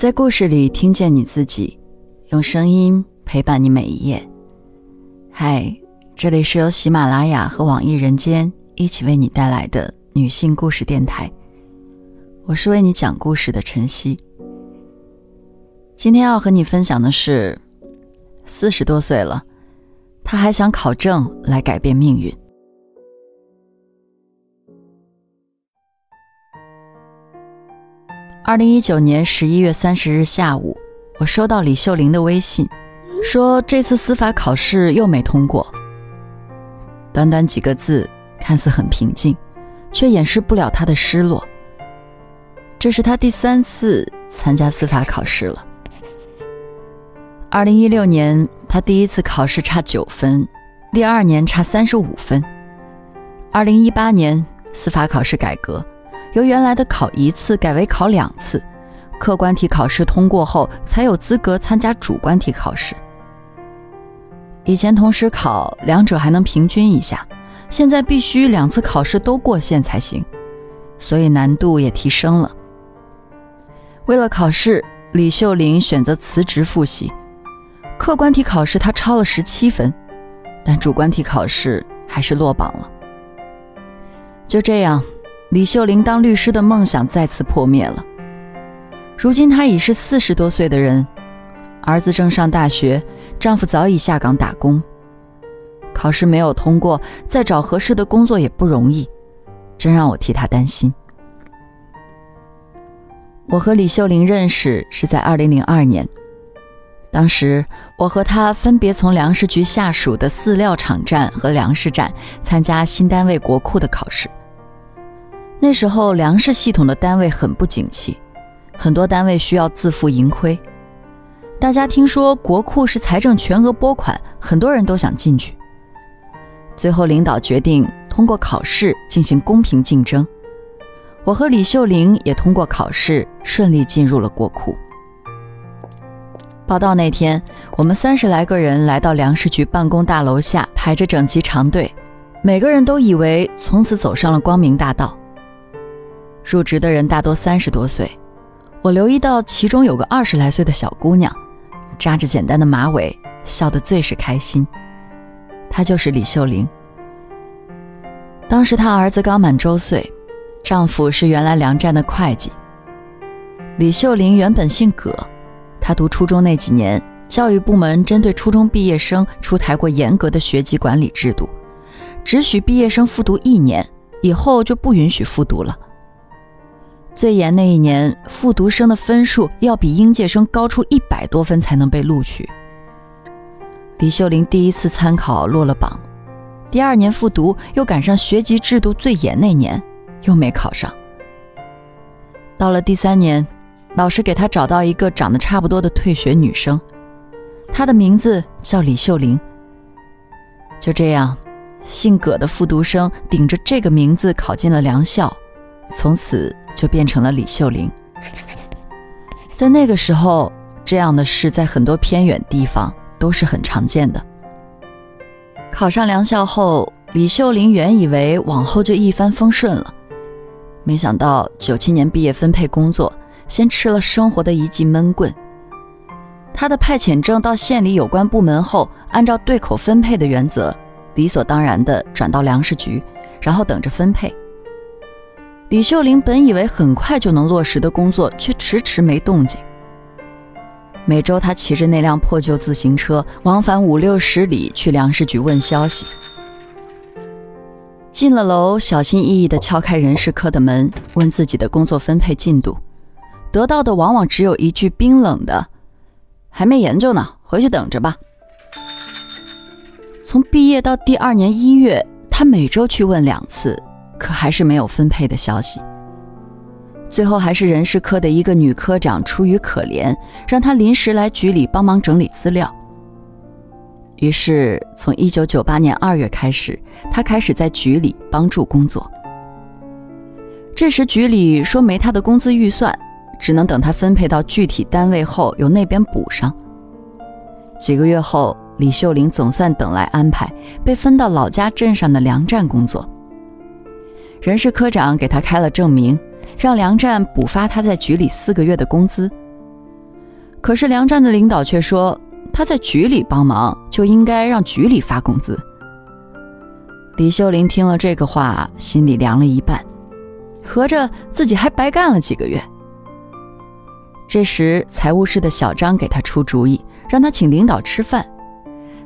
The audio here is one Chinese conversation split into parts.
在故事里听见你自己，用声音陪伴你每一页。嗨，这里是由喜马拉雅和网易人间一起为你带来的女性故事电台，我是为你讲故事的晨曦。今天要和你分享的是，四十多岁了，他还想考证来改变命运。二零一九年十一月三十日下午，我收到李秀玲的微信，说这次司法考试又没通过。短短几个字，看似很平静，却掩饰不了她的失落。这是她第三次参加司法考试了。二零一六年，她第一次考试差九分，第二年差三十五分。二零一八年司法考试改革。由原来的考一次改为考两次，客观题考试通过后才有资格参加主观题考试。以前同时考，两者还能平均一下，现在必须两次考试都过线才行，所以难度也提升了。为了考试，李秀玲选择辞职复习。客观题考试她超了十七分，但主观题考试还是落榜了。就这样。李秀玲当律师的梦想再次破灭了。如今她已是四十多岁的人，儿子正上大学，丈夫早已下岗打工。考试没有通过，再找合适的工作也不容易，真让我替她担心。我和李秀玲认识是在二零零二年，当时我和她分别从粮食局下属的饲料厂站和粮食站参加新单位国库的考试。那时候粮食系统的单位很不景气，很多单位需要自负盈亏。大家听说国库是财政全额拨款，很多人都想进去。最后领导决定通过考试进行公平竞争。我和李秀玲也通过考试顺利进入了国库。报到那天，我们三十来个人来到粮食局办公大楼下，排着整齐长队，每个人都以为从此走上了光明大道。入职的人大多三十多岁，我留意到其中有个二十来岁的小姑娘，扎着简单的马尾，笑得最是开心。她就是李秀玲。当时她儿子刚满周岁，丈夫是原来粮站的会计。李秀玲原本姓葛，她读初中那几年，教育部门针对初中毕业生出台过严格的学籍管理制度，只许毕业生复读一年，以后就不允许复读了。最严那一年，复读生的分数要比应届生高出一百多分才能被录取。李秀玲第一次参考落了榜，第二年复读又赶上学籍制度最严那年，又没考上。到了第三年，老师给她找到一个长得差不多的退学女生，她的名字叫李秀玲。就这样，姓葛的复读生顶着这个名字考进了良校。从此就变成了李秀玲。在那个时候，这样的事在很多偏远地方都是很常见的。考上良校后，李秀玲原以为往后就一帆风顺了，没想到九七年毕业分配工作，先吃了生活的一记闷棍。她的派遣证到县里有关部门后，按照对口分配的原则，理所当然的转到粮食局，然后等着分配。李秀玲本以为很快就能落实的工作，却迟迟没动静。每周，她骑着那辆破旧自行车，往返五六十里去粮食局问消息。进了楼，小心翼翼地敲开人事科的门，问自己的工作分配进度，得到的往往只有一句冰冷的：“还没研究呢，回去等着吧。”从毕业到第二年一月，她每周去问两次。可还是没有分配的消息。最后还是人事科的一个女科长出于可怜，让她临时来局里帮忙整理资料。于是从一九九八年二月开始，她开始在局里帮助工作。这时局里说没她的工资预算，只能等她分配到具体单位后由那边补上。几个月后，李秀玲总算等来安排，被分到老家镇上的粮站工作。人事科长给他开了证明，让梁站补发他在局里四个月的工资。可是梁站的领导却说他在局里帮忙，就应该让局里发工资。李秀玲听了这个话，心里凉了一半，合着自己还白干了几个月。这时，财务室的小张给他出主意，让他请领导吃饭，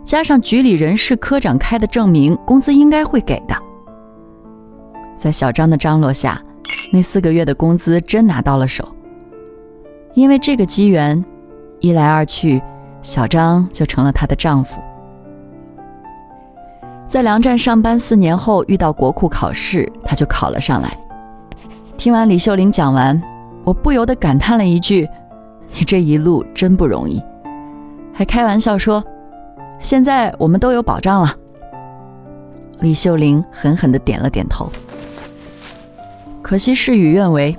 加上局里人事科长开的证明，工资应该会给的。在小张的张罗下，那四个月的工资真拿到了手。因为这个机缘，一来二去，小张就成了她的丈夫。在粮站上班四年后，遇到国库考试，他就考了上来。听完李秀玲讲完，我不由得感叹了一句：“你这一路真不容易。”还开玩笑说：“现在我们都有保障了。”李秀玲狠狠地点了点头。可惜事与愿违，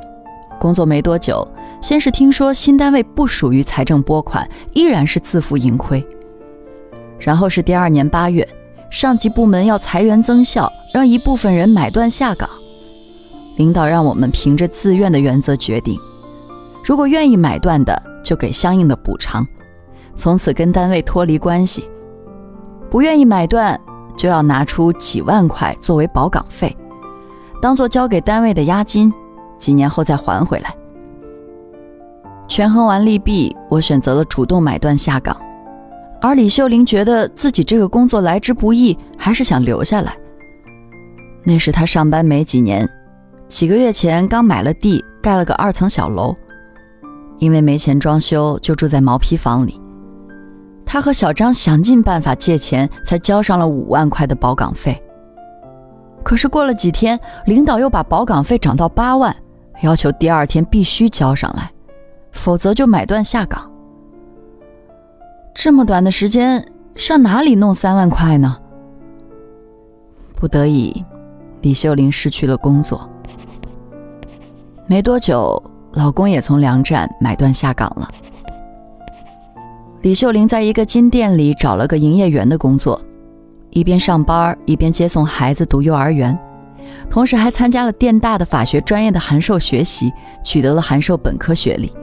工作没多久，先是听说新单位不属于财政拨款，依然是自负盈亏。然后是第二年八月。上级部门要裁员增效，让一部分人买断下岗。领导让我们凭着自愿的原则决定，如果愿意买断的，就给相应的补偿，从此跟单位脱离关系；不愿意买断，就要拿出几万块作为保岗费，当做交给单位的押金，几年后再还回来。权衡完利弊，我选择了主动买断下岗。而李秀玲觉得自己这个工作来之不易，还是想留下来。那时她上班没几年，几个月前刚买了地，盖了个二层小楼，因为没钱装修，就住在毛坯房里。她和小张想尽办法借钱，才交上了五万块的保岗费。可是过了几天，领导又把保岗费涨到八万，要求第二天必须交上来，否则就买断下岗。这么短的时间，上哪里弄三万块呢？不得已，李秀玲失去了工作。没多久，老公也从粮站买断下岗了。李秀玲在一个金店里找了个营业员的工作，一边上班一边接送孩子读幼儿园，同时还参加了电大的法学专业的函授学习，取得了函授本科学历。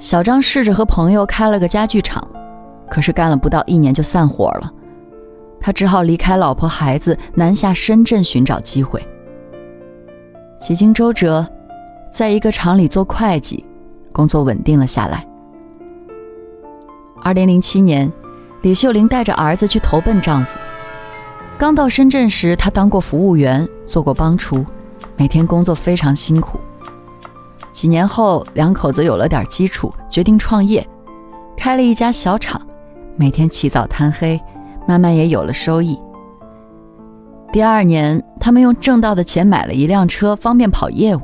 小张试着和朋友开了个家具厂，可是干了不到一年就散伙了。他只好离开老婆孩子，南下深圳寻找机会。几经周折，在一个厂里做会计，工作稳定了下来。二零零七年，李秀玲带着儿子去投奔丈夫。刚到深圳时，她当过服务员，做过帮厨，每天工作非常辛苦。几年后，两口子有了点基础，决定创业，开了一家小厂，每天起早贪黑，慢慢也有了收益。第二年，他们用挣到的钱买了一辆车，方便跑业务。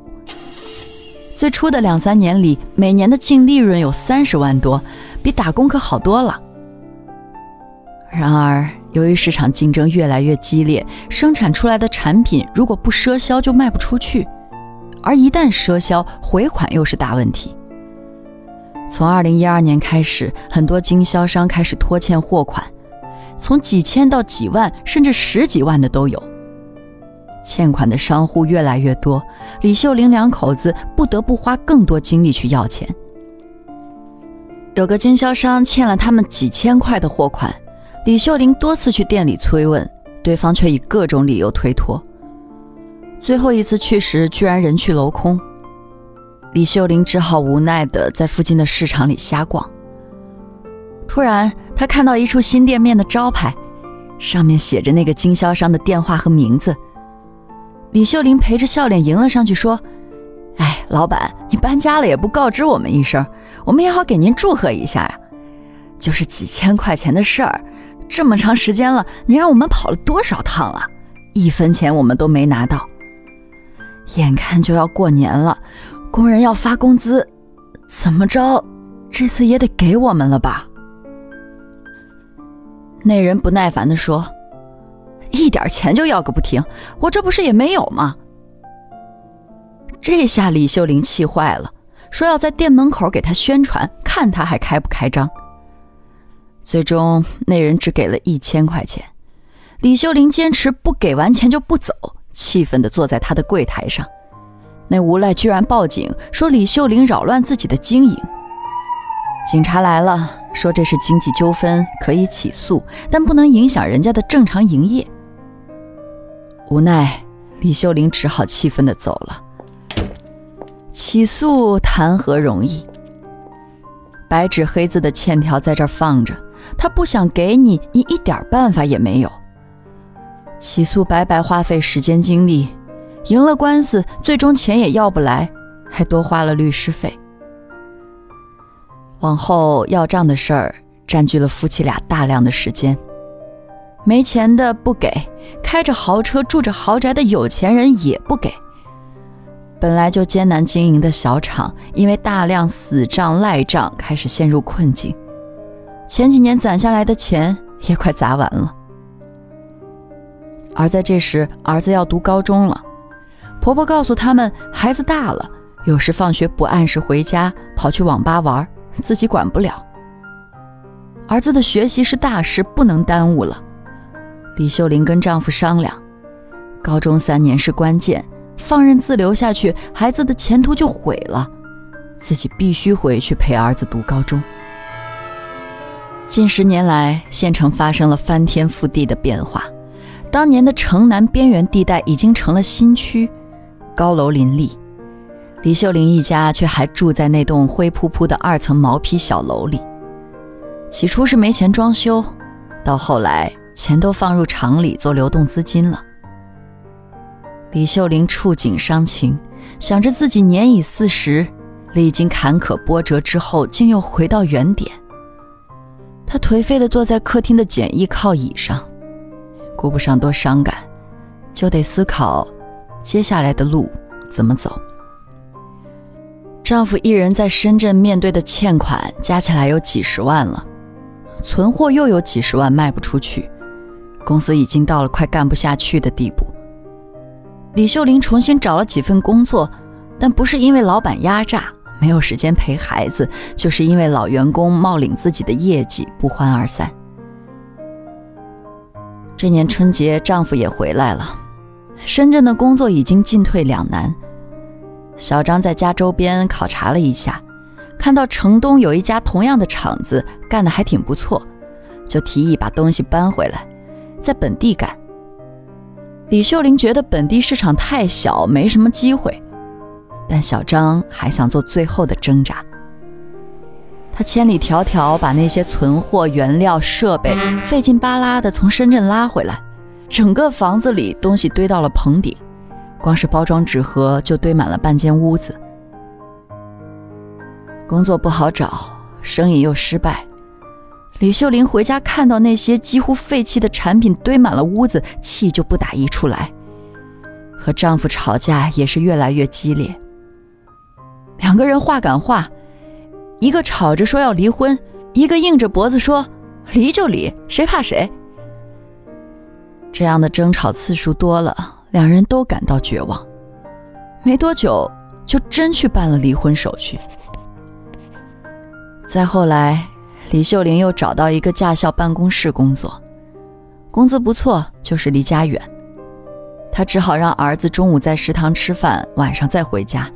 最初的两三年里，每年的净利润有三十万多，比打工可好多了。然而，由于市场竞争越来越激烈，生产出来的产品如果不赊销，就卖不出去。而一旦赊销，回款又是大问题。从二零一二年开始，很多经销商开始拖欠货款，从几千到几万，甚至十几万的都有。欠款的商户越来越多，李秀玲两口子不得不花更多精力去要钱。有个经销商欠了他们几千块的货款，李秀玲多次去店里催问，对方却以各种理由推脱。最后一次去时，居然人去楼空。李秀玲只好无奈地在附近的市场里瞎逛。突然，她看到一处新店面的招牌，上面写着那个经销商的电话和名字。李秀玲陪着笑脸迎了上去，说：“哎，老板，你搬家了也不告知我们一声，我们也好给您祝贺一下呀。就是几千块钱的事儿，这么长时间了，你让我们跑了多少趟啊？一分钱我们都没拿到。”眼看就要过年了，工人要发工资，怎么着，这次也得给我们了吧？那人不耐烦地说：“一点钱就要个不停，我这不是也没有吗？”这下李秀玲气坏了，说要在店门口给他宣传，看他还开不开张。最终，那人只给了一千块钱，李秀玲坚持不给完钱就不走。气愤地坐在他的柜台上，那无赖居然报警说李秀玲扰乱自己的经营。警察来了，说这是经济纠纷，可以起诉，但不能影响人家的正常营业。无奈，李秀玲只好气愤地走了。起诉谈何容易？白纸黑字的欠条在这放着，他不想给你，你一点办法也没有。起诉白白花费时间精力，赢了官司，最终钱也要不来，还多花了律师费。往后要账的事儿占据了夫妻俩大量的时间，没钱的不给，开着豪车住着豪宅的有钱人也不给。本来就艰难经营的小厂，因为大量死账赖账，开始陷入困境。前几年攒下来的钱也快砸完了。而在这时，儿子要读高中了，婆婆告诉他们，孩子大了，有时放学不按时回家，跑去网吧玩，自己管不了。儿子的学习是大事，不能耽误了。李秀玲跟丈夫商量，高中三年是关键。放任自流下去，孩子的前途就毁了。自己必须回去陪儿子读高中。近十年来，县城发生了翻天覆地的变化。当年的城南边缘地带已经成了新区，高楼林立。李秀玲一家却还住在那栋灰扑扑的二层毛坯小楼里。起初是没钱装修，到后来钱都放入厂里做流动资金了。李秀玲触景伤情，想着自己年已四十，历经坎坷波折之后，竟又回到原点。她颓废地坐在客厅的简易靠椅上，顾不上多伤感，就得思考接下来的路怎么走。丈夫一人在深圳面对的欠款加起来有几十万了，存货又有几十万卖不出去，公司已经到了快干不下去的地步。李秀玲重新找了几份工作，但不是因为老板压榨，没有时间陪孩子，就是因为老员工冒领自己的业绩，不欢而散。这年春节，丈夫也回来了，深圳的工作已经进退两难。小张在家周边考察了一下，看到城东有一家同样的厂子，干得还挺不错，就提议把东西搬回来，在本地干。李秀玲觉得本地市场太小，没什么机会，但小张还想做最后的挣扎。他千里迢迢把那些存货、原料、设备费劲巴拉的从深圳拉回来，整个房子里东西堆到了棚顶，光是包装纸盒就堆满了半间屋子。工作不好找，生意又失败。李秀玲回家看到那些几乎废弃的产品堆满了屋子，气就不打一处来。和丈夫吵架也是越来越激烈。两个人话赶话，一个吵着说要离婚，一个硬着脖子说离就离，谁怕谁。这样的争吵次数多了，两人都感到绝望。没多久，就真去办了离婚手续。再后来。李秀玲又找到一个驾校办公室工作，工资不错，就是离家远。她只好让儿子中午在食堂吃饭，晚上再回家。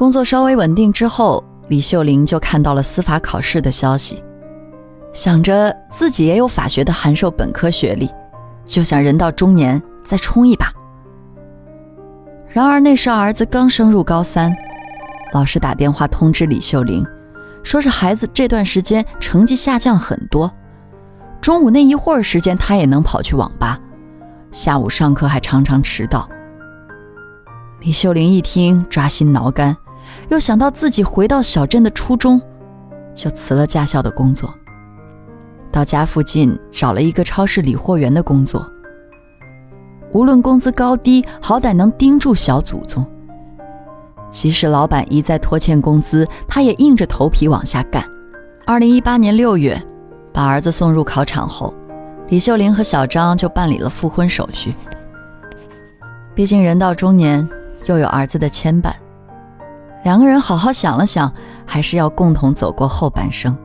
工作稍微稳定之后，李秀玲就看到了司法考试的消息，想着自己也有法学的函授本科学历，就想人到中年再冲一把。然而那时儿子刚升入高三，老师打电话通知李秀玲。说是孩子这段时间成绩下降很多，中午那一会儿时间他也能跑去网吧，下午上课还常常迟到。李秀玲一听抓心挠肝，又想到自己回到小镇的初衷，就辞了驾校的工作，到家附近找了一个超市理货员的工作。无论工资高低，好歹能盯住小祖宗。即使老板一再拖欠工资，他也硬着头皮往下干。二零一八年六月，把儿子送入考场后，李秀玲和小张就办理了复婚手续。毕竟人到中年，又有儿子的牵绊，两个人好好想了想，还是要共同走过后半生。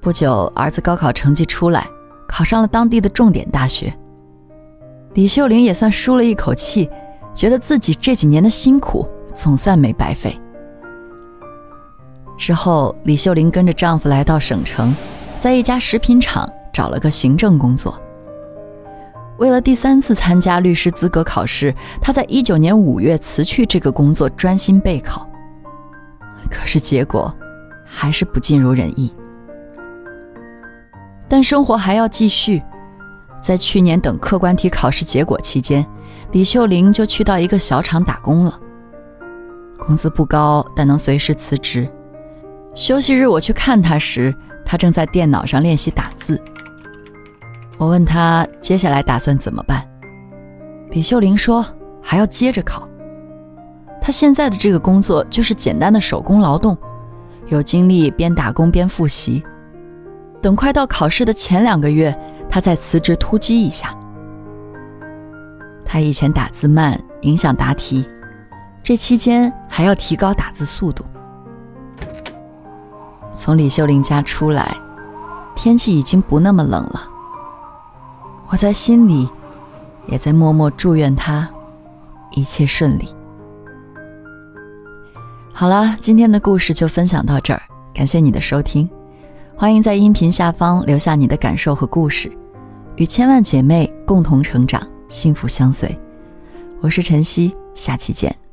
不久，儿子高考成绩出来，考上了当地的重点大学，李秀玲也算舒了一口气。觉得自己这几年的辛苦总算没白费。之后，李秀玲跟着丈夫来到省城，在一家食品厂找了个行政工作。为了第三次参加律师资格考试，他在一九年五月辞去这个工作，专心备考。可是结果还是不尽如人意。但生活还要继续，在去年等客观题考试结果期间，李秀玲就去到一个小厂打工了。工资不高，但能随时辞职。休息日我去看她时，她正在电脑上练习打字。我问她接下来打算怎么办，李秀玲说还要接着考。她现在的这个工作就是简单的手工劳动，有精力边打工边复习。等快到考试的前两个月，她再辞职突击一下。她以前打字慢，影响答题，这期间还要提高打字速度。从李秀玲家出来，天气已经不那么冷了。我在心里，也在默默祝愿他一切顺利。好了，今天的故事就分享到这儿，感谢你的收听，欢迎在音频下方留下你的感受和故事，与千万姐妹共同成长，幸福相随。我是晨曦，下期见。